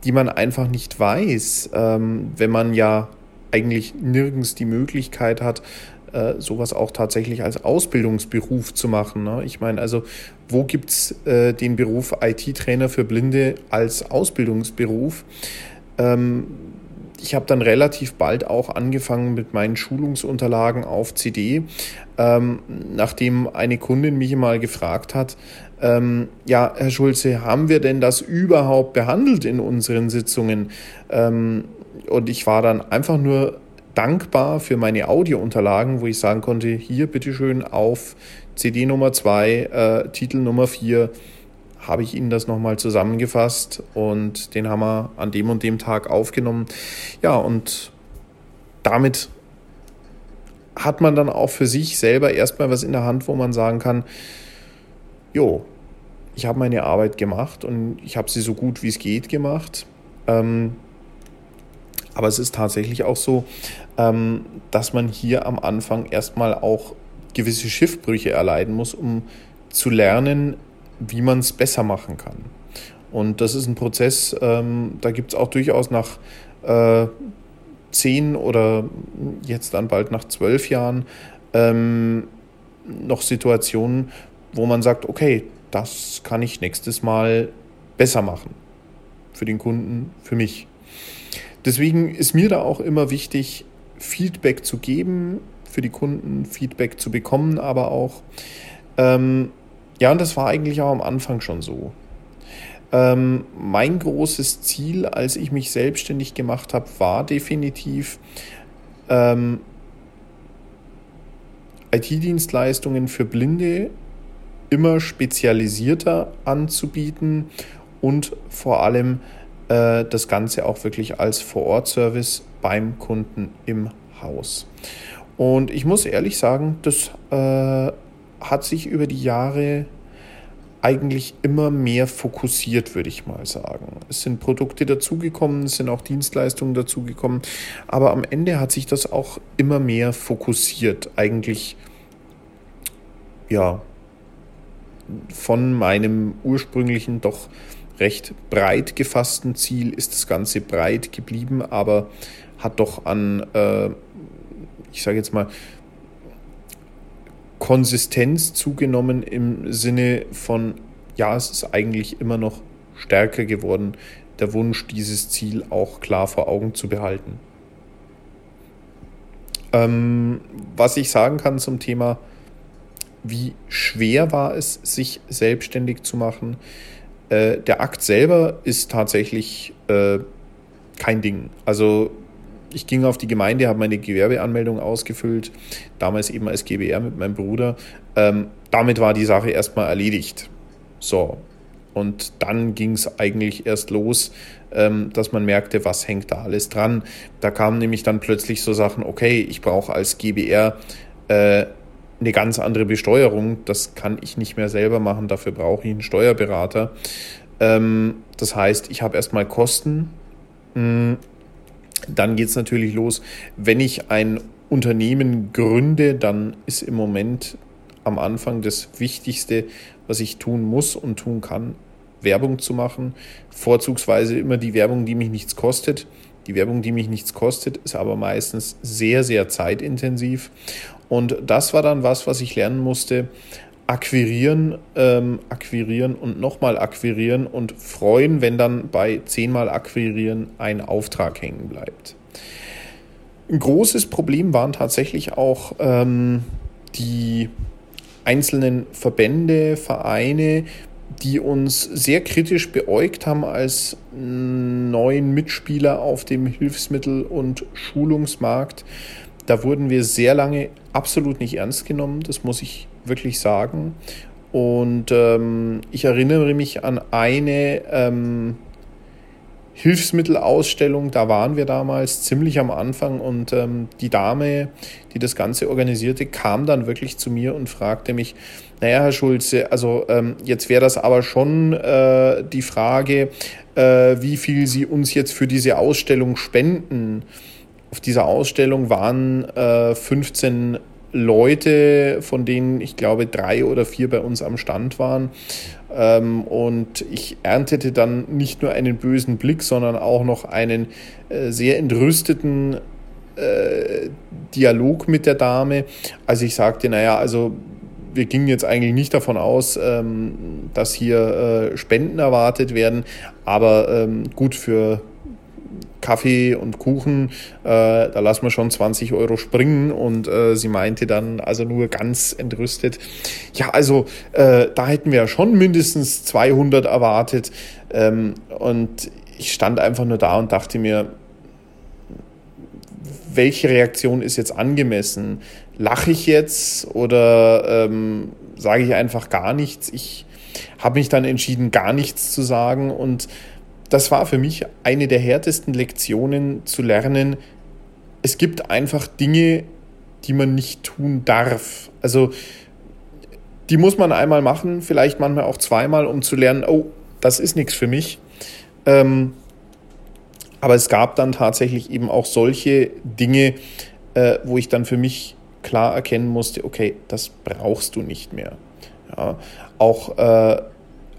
die man einfach nicht weiß, ähm, wenn man ja eigentlich nirgends die Möglichkeit hat, äh, sowas auch tatsächlich als Ausbildungsberuf zu machen. Ne? Ich meine, also wo gibt es äh, den Beruf IT-Trainer für Blinde als Ausbildungsberuf? Ähm, ich habe dann relativ bald auch angefangen mit meinen Schulungsunterlagen auf CD, ähm, nachdem eine Kundin mich mal gefragt hat, ähm, ja, Herr Schulze, haben wir denn das überhaupt behandelt in unseren Sitzungen? Ähm, und ich war dann einfach nur dankbar für meine Audiounterlagen, wo ich sagen konnte, hier bitteschön auf CD Nummer 2, äh, Titel Nummer 4, habe ich Ihnen das nochmal zusammengefasst und den haben wir an dem und dem Tag aufgenommen. Ja, und damit hat man dann auch für sich selber erstmal was in der Hand, wo man sagen kann, jo, ich habe meine Arbeit gemacht und ich habe sie so gut wie es geht gemacht. Ähm, aber es ist tatsächlich auch so, ähm, dass man hier am Anfang erstmal auch gewisse Schiffbrüche erleiden muss, um zu lernen, wie man es besser machen kann. Und das ist ein Prozess, ähm, da gibt es auch durchaus nach äh, zehn oder jetzt dann bald nach zwölf Jahren ähm, noch Situationen, wo man sagt, okay, das kann ich nächstes Mal besser machen. Für den Kunden, für mich. Deswegen ist mir da auch immer wichtig, Feedback zu geben, für die Kunden Feedback zu bekommen, aber auch. Ähm, ja, und das war eigentlich auch am Anfang schon so. Ähm, mein großes Ziel, als ich mich selbstständig gemacht habe, war definitiv ähm, IT-Dienstleistungen für Blinde immer spezialisierter anzubieten und vor allem äh, das Ganze auch wirklich als Vor-Ort-Service beim Kunden im Haus. Und ich muss ehrlich sagen, das äh, hat sich über die Jahre eigentlich immer mehr fokussiert, würde ich mal sagen. Es sind Produkte dazugekommen, es sind auch Dienstleistungen dazugekommen, aber am Ende hat sich das auch immer mehr fokussiert. Eigentlich, ja, von meinem ursprünglichen doch recht breit gefassten Ziel ist das Ganze breit geblieben, aber hat doch an, äh, ich sage jetzt mal, Konsistenz zugenommen im Sinne von, ja, es ist eigentlich immer noch stärker geworden, der Wunsch, dieses Ziel auch klar vor Augen zu behalten. Ähm, was ich sagen kann zum Thema, wie schwer war es, sich selbstständig zu machen. Äh, der Akt selber ist tatsächlich äh, kein Ding. Also ich ging auf die Gemeinde, habe meine Gewerbeanmeldung ausgefüllt, damals eben als GBR mit meinem Bruder. Ähm, damit war die Sache erstmal erledigt. So. Und dann ging es eigentlich erst los, ähm, dass man merkte, was hängt da alles dran. Da kamen nämlich dann plötzlich so Sachen, okay, ich brauche als GBR äh, eine ganz andere Besteuerung. Das kann ich nicht mehr selber machen, dafür brauche ich einen Steuerberater. Ähm, das heißt, ich habe erstmal Kosten. Mh, hm, dann geht es natürlich los, wenn ich ein Unternehmen gründe, dann ist im Moment am Anfang das Wichtigste, was ich tun muss und tun kann, Werbung zu machen. Vorzugsweise immer die Werbung, die mich nichts kostet. Die Werbung, die mich nichts kostet, ist aber meistens sehr, sehr zeitintensiv. Und das war dann was, was ich lernen musste, akquirieren, ähm, akquirieren und nochmal akquirieren und freuen, wenn dann bei zehnmal akquirieren ein Auftrag hängen bleibt. Ein großes Problem waren tatsächlich auch ähm, die einzelnen Verbände, Vereine, die uns sehr kritisch beäugt haben als neuen Mitspieler auf dem Hilfsmittel- und Schulungsmarkt. Da wurden wir sehr lange absolut nicht ernst genommen, das muss ich wirklich sagen. Und ähm, ich erinnere mich an eine ähm, Hilfsmittelausstellung, da waren wir damals ziemlich am Anfang und ähm, die Dame, die das Ganze organisierte, kam dann wirklich zu mir und fragte mich, naja, Herr Schulze, also ähm, jetzt wäre das aber schon äh, die Frage, äh, wie viel Sie uns jetzt für diese Ausstellung spenden. Auf dieser Ausstellung waren äh, 15 Leute, von denen ich glaube drei oder vier bei uns am Stand waren. Ähm, und ich erntete dann nicht nur einen bösen Blick, sondern auch noch einen äh, sehr entrüsteten äh, Dialog mit der Dame, als ich sagte, naja, also wir gingen jetzt eigentlich nicht davon aus, ähm, dass hier äh, Spenden erwartet werden, aber ähm, gut für Kaffee und Kuchen, äh, da lassen wir schon 20 Euro springen. Und äh, sie meinte dann also nur ganz entrüstet, ja, also äh, da hätten wir ja schon mindestens 200 erwartet. Ähm, und ich stand einfach nur da und dachte mir, welche Reaktion ist jetzt angemessen? Lache ich jetzt oder ähm, sage ich einfach gar nichts? Ich habe mich dann entschieden, gar nichts zu sagen und das war für mich eine der härtesten Lektionen zu lernen. Es gibt einfach Dinge, die man nicht tun darf. Also die muss man einmal machen, vielleicht manchmal auch zweimal, um zu lernen, oh, das ist nichts für mich. Ähm, aber es gab dann tatsächlich eben auch solche Dinge, äh, wo ich dann für mich klar erkennen musste, okay, das brauchst du nicht mehr. Ja, auch äh,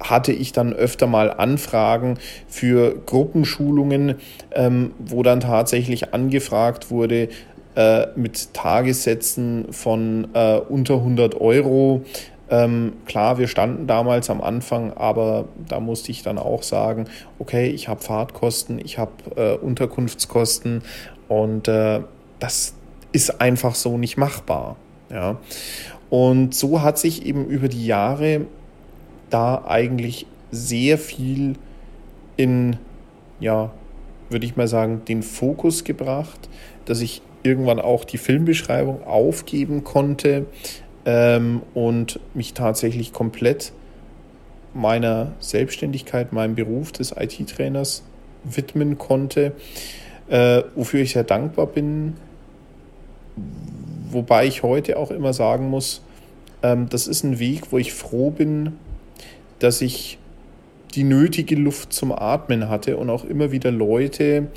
hatte ich dann öfter mal Anfragen für Gruppenschulungen, ähm, wo dann tatsächlich angefragt wurde, äh, mit Tagessätzen von äh, unter 100 Euro Ähm, klar, wir standen damals am Anfang, aber da musste ich dann auch sagen, okay, ich habe Fahrtkosten, ich habe äh, Unterkunftskosten und äh, das ist einfach so nicht machbar. Ja. Und so hat sich eben über die Jahre da eigentlich sehr viel in, ja, würde ich mal sagen, den Fokus gebracht, dass ich irgendwann auch die Filmbeschreibung aufgeben konnte ähm, und mich tatsächlich komplett meiner Selbstständigkeit, meinem Beruf des IT-Trainers widmen konnte, äh, wofür ich sehr dankbar bin. Wobei ich heute auch immer sagen muss, ähm, das ist ein Weg, wo ich froh bin, dass ich die nötige Luft zum Atmen hatte und auch immer wieder Leute,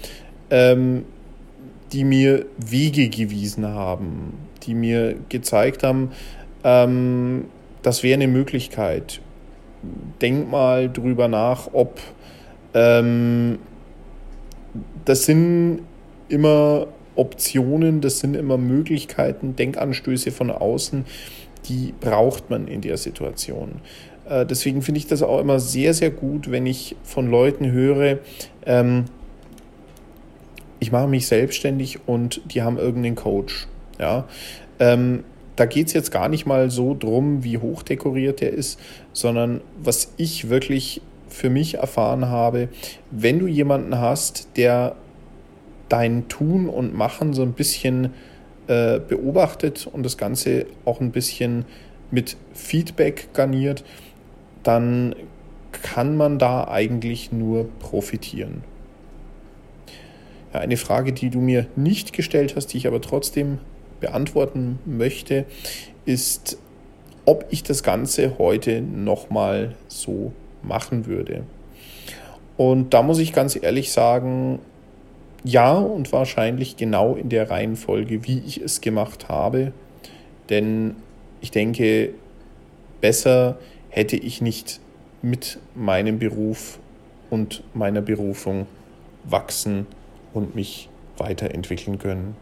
ähm, die mir Wege gewiesen haben, die mir gezeigt haben, ähm, das wäre eine Möglichkeit. Denk mal drüber nach, ob ähm, das sind immer Optionen, das sind immer Möglichkeiten, Denkanstöße von außen, die braucht man in der Situation. Äh, deswegen finde ich das auch immer sehr, sehr gut, wenn ich von Leuten höre, ähm, ich mache mich selbstständig und die haben irgendeinen Coach. Ja, ähm, da geht es jetzt gar nicht mal so drum, wie hoch dekoriert der ist, sondern was ich wirklich für mich erfahren habe, wenn du jemanden hast, der dein Tun und Machen so ein bisschen äh, beobachtet und das Ganze auch ein bisschen mit Feedback garniert, dann kann man da eigentlich nur profitieren. Ja, eine Frage, die du mir nicht gestellt hast, die ich aber trotzdem beantworten möchte, ist, ob ich das Ganze heute nochmal so machen würde. Und da muss ich ganz ehrlich sagen, ja und wahrscheinlich genau in der Reihenfolge, wie ich es gemacht habe. Denn ich denke, besser hätte ich nicht mit meinem Beruf und meiner Berufung wachsen und mich weiterentwickeln können.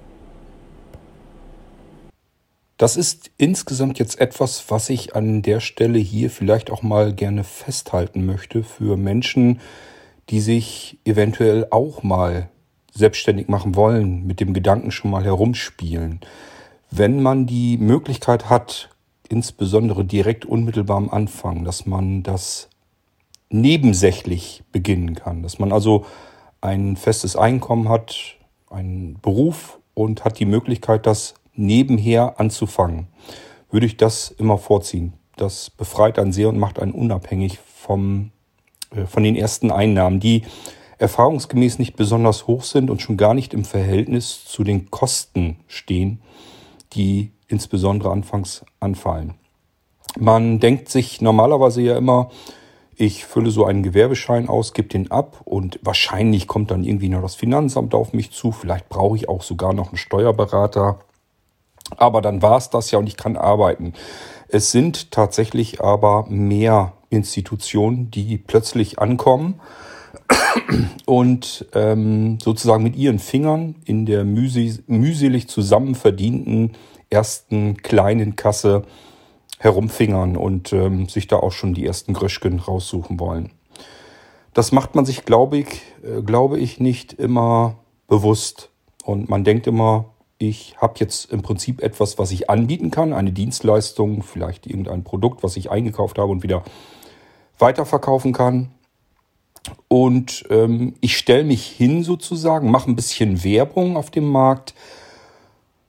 Das ist insgesamt jetzt etwas, was ich an der Stelle hier vielleicht auch mal gerne festhalten möchte für Menschen, die sich eventuell auch mal selbstständig machen wollen, mit dem Gedanken schon mal herumspielen. Wenn man die Möglichkeit hat, insbesondere direkt unmittelbar am Anfang, dass man das nebensächlich beginnen kann, dass man also ein festes Einkommen hat, einen Beruf und hat die Möglichkeit, das nebenher anzufangen, würde ich das immer vorziehen. Das befreit einen sehr und macht einen unabhängig vom, äh, von den ersten Einnahmen, die erfahrungsgemäß nicht besonders hoch sind und schon gar nicht im Verhältnis zu den Kosten stehen, die insbesondere anfangs anfallen. Man denkt sich normalerweise ja immer, ich fülle so einen Gewerbeschein aus, gebe den ab und wahrscheinlich kommt dann irgendwie noch das Finanzamt auf mich zu. Vielleicht brauche ich auch sogar noch einen Steuerberater. Aber dann war es das ja und ich kann arbeiten. Es sind tatsächlich aber mehr Institutionen, die plötzlich ankommen und ähm, sozusagen mit ihren Fingern in der mühselig zusammen verdienten ersten kleinen Kasse herumfingern und ähm, sich da auch schon die ersten Gröschken raussuchen wollen. Das macht man sich, glaube ich, äh, glaube ich, nicht immer bewusst. Und man denkt immer, ich habe jetzt im Prinzip etwas, was ich anbieten kann, eine Dienstleistung, vielleicht irgendein Produkt, was ich eingekauft habe und wieder weiterverkaufen kann. Und ähm, ich stelle mich hin sozusagen, mache ein bisschen Werbung auf dem Markt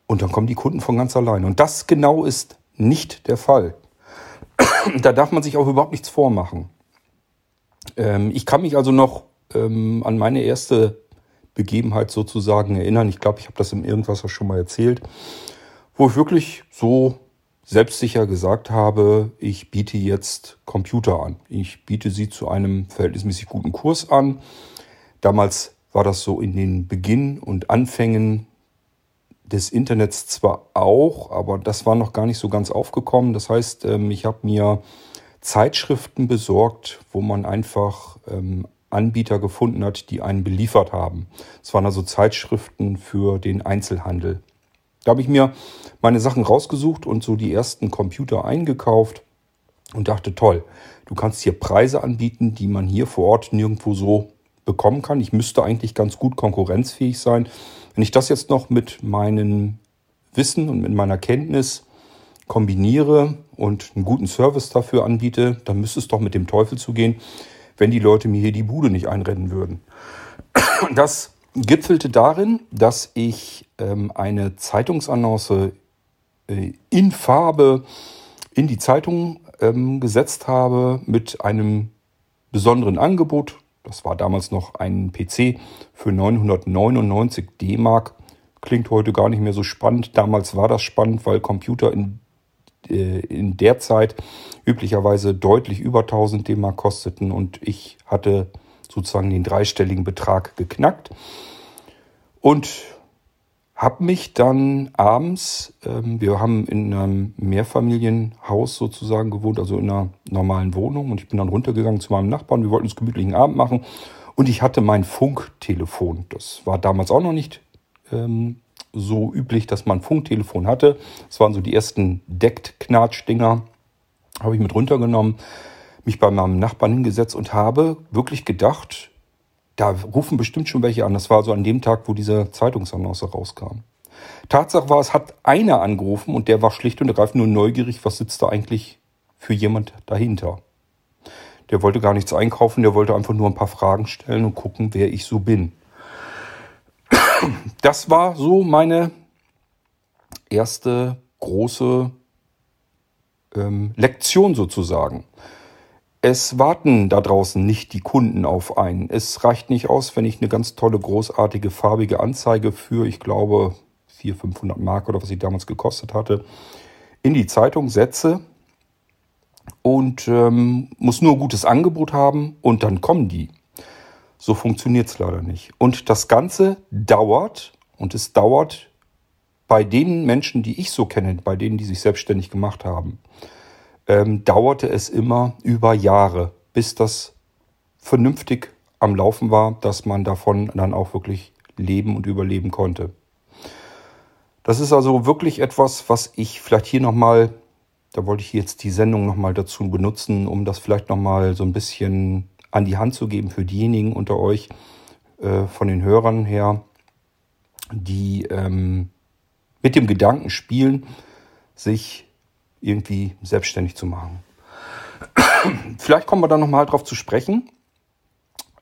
und dann kommen die Kunden von ganz allein. Und das genau ist nicht der Fall. <clears throat> da darf man sich auch überhaupt nichts vormachen. Ähm, ich kann mich also noch ähm, an meine erste Begebenheit sozusagen erinnern. Ich glaube, ich habe das im Irgendwas auch schon mal erzählt, wo ich wirklich so selbstsicher gesagt habe, ich biete jetzt Computer an. Ich biete sie zu einem verhältnismäßig guten Kurs an. Damals war das so in den Beginn und Anfängen des Internets zwar auch, aber das war noch gar nicht so ganz aufgekommen. Das heißt, ähm, ich habe mir Zeitschriften besorgt, wo man einfach ähm, Anbieter gefunden hat, die einen beliefert haben. Es waren also Zeitschriften für den Einzelhandel. Da habe ich mir meine Sachen rausgesucht und so die ersten Computer eingekauft. und dachte, toll, du kannst hier Preise anbieten, die man hier vor Ort nirgendwo so bekommen kann. Ich müsste eigentlich ganz gut konkurrenzfähig sein. Wenn ich das jetzt noch mit meinem Wissen und mit meiner Kenntnis kombiniere und einen guten Service dafür anbiete, dann müsste es doch mit dem Teufel zugehen, wenn die Leute mir hier die Bude nicht einrennen würden. <clears throat> Das gipfelte darin, dass ich ähm, eine Zeitungsannonce äh, in Farbe in die Zeitung ähm, gesetzt habe mit einem besonderen Angebot. Das war damals noch ein PC für 999 D-Mark. Klingt heute gar nicht mehr so spannend. Damals war das spannend, weil Computer in, äh, in der Zeit üblicherweise deutlich über 1000 D-Mark kosteten und ich hatte sozusagen den dreistelligen Betrag geknackt. Und habe mich dann abends, ähm, wir haben in einem Mehrfamilienhaus sozusagen gewohnt, also in einer normalen Wohnung. Und ich bin dann runtergegangen zu meinem Nachbarn. Wir wollten uns gemütlichen Abend machen. Und ich hatte mein Funktelefon. Das war damals auch noch nicht ähm, so üblich, dass man Funktelefon hatte. Das waren so die ersten Deckt-Knatsch-Dinger. Habe ich mit runtergenommen, mich bei meinem Nachbarn hingesetzt und habe wirklich gedacht, da rufen bestimmt schon welche an. Das war so an dem Tag, wo diese Zeitungsannonce rauskam. Tatsache war, es hat einer angerufen und der war schlicht und ergreifend nur neugierig, was sitzt da eigentlich für jemand dahinter. Der wollte gar nichts einkaufen, der wollte einfach nur ein paar Fragen stellen und gucken, wer ich so bin. Das war so meine erste große ähm, Lektion sozusagen. Es warten da draußen nicht die Kunden auf einen. Es reicht nicht aus, wenn ich eine ganz tolle, großartige, farbige Anzeige für, ich glaube, 400, 500 Mark oder was sie damals gekostet hatte, in die Zeitung setze und ähm, muss nur ein gutes Angebot haben und dann kommen die. So funktioniert es leider nicht. Und das Ganze dauert und es dauert bei den Menschen, die ich so kenne, bei denen, die sich selbstständig gemacht haben, ähm, dauerte es immer über Jahre, bis das vernünftig am Laufen war, dass man davon dann auch wirklich leben und überleben konnte. Das ist also wirklich etwas, was ich vielleicht hier nochmal, da wollte ich jetzt die Sendung nochmal dazu benutzen, um das vielleicht nochmal so ein bisschen an die Hand zu geben für diejenigen unter euch, äh, von den Hörern her, die ähm, mit dem Gedanken spielen, sich irgendwie selbstständig zu machen. <clears throat> Vielleicht kommen wir da nochmal drauf zu sprechen.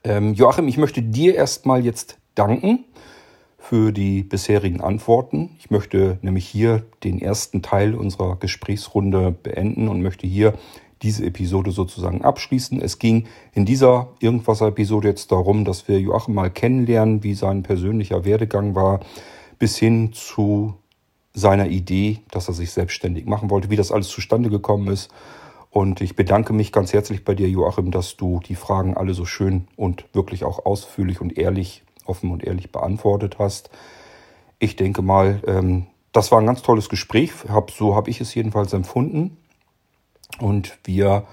Ähm, Joachim, ich möchte dir erstmal jetzt danken für die bisherigen Antworten. Ich möchte nämlich hier den ersten Teil unserer Gesprächsrunde beenden und möchte hier diese Episode sozusagen abschließen. Es ging in dieser Irgendwas-Episode jetzt darum, dass wir Joachim mal kennenlernen, wie sein persönlicher Werdegang war, bis hin zu seiner Idee, dass er sich selbstständig machen wollte, wie das alles zustande gekommen ist. Und ich bedanke mich ganz herzlich bei dir, Joachim, dass du die Fragen alle so schön und wirklich auch ausführlich und ehrlich, offen und ehrlich beantwortet hast. Ich denke mal, ähm, das war ein ganz tolles Gespräch. so habe ich es jedenfalls empfunden. Und wir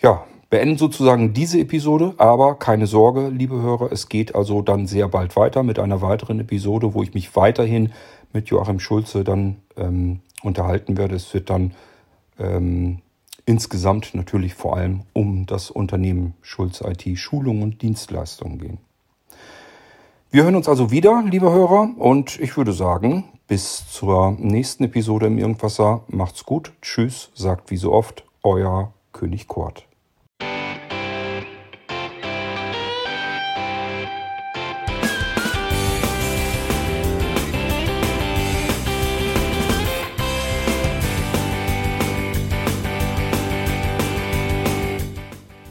ja, beenden sozusagen diese Episode, aber keine Sorge, liebe Hörer, es geht also dann sehr bald weiter mit einer weiteren Episode, wo ich mich weiterhin mit Joachim Schulze dann ähm, unterhalten werde. Es wird dann ähm, insgesamt natürlich vor allem um das Unternehmen Schulze IT Schulung und Dienstleistungen gehen. Wir hören uns also wieder, liebe Hörer, und ich würde sagen, bis zur nächsten Episode im Irgendwasser. Macht's gut. Tschüss, sagt wie so oft euer König Kurt.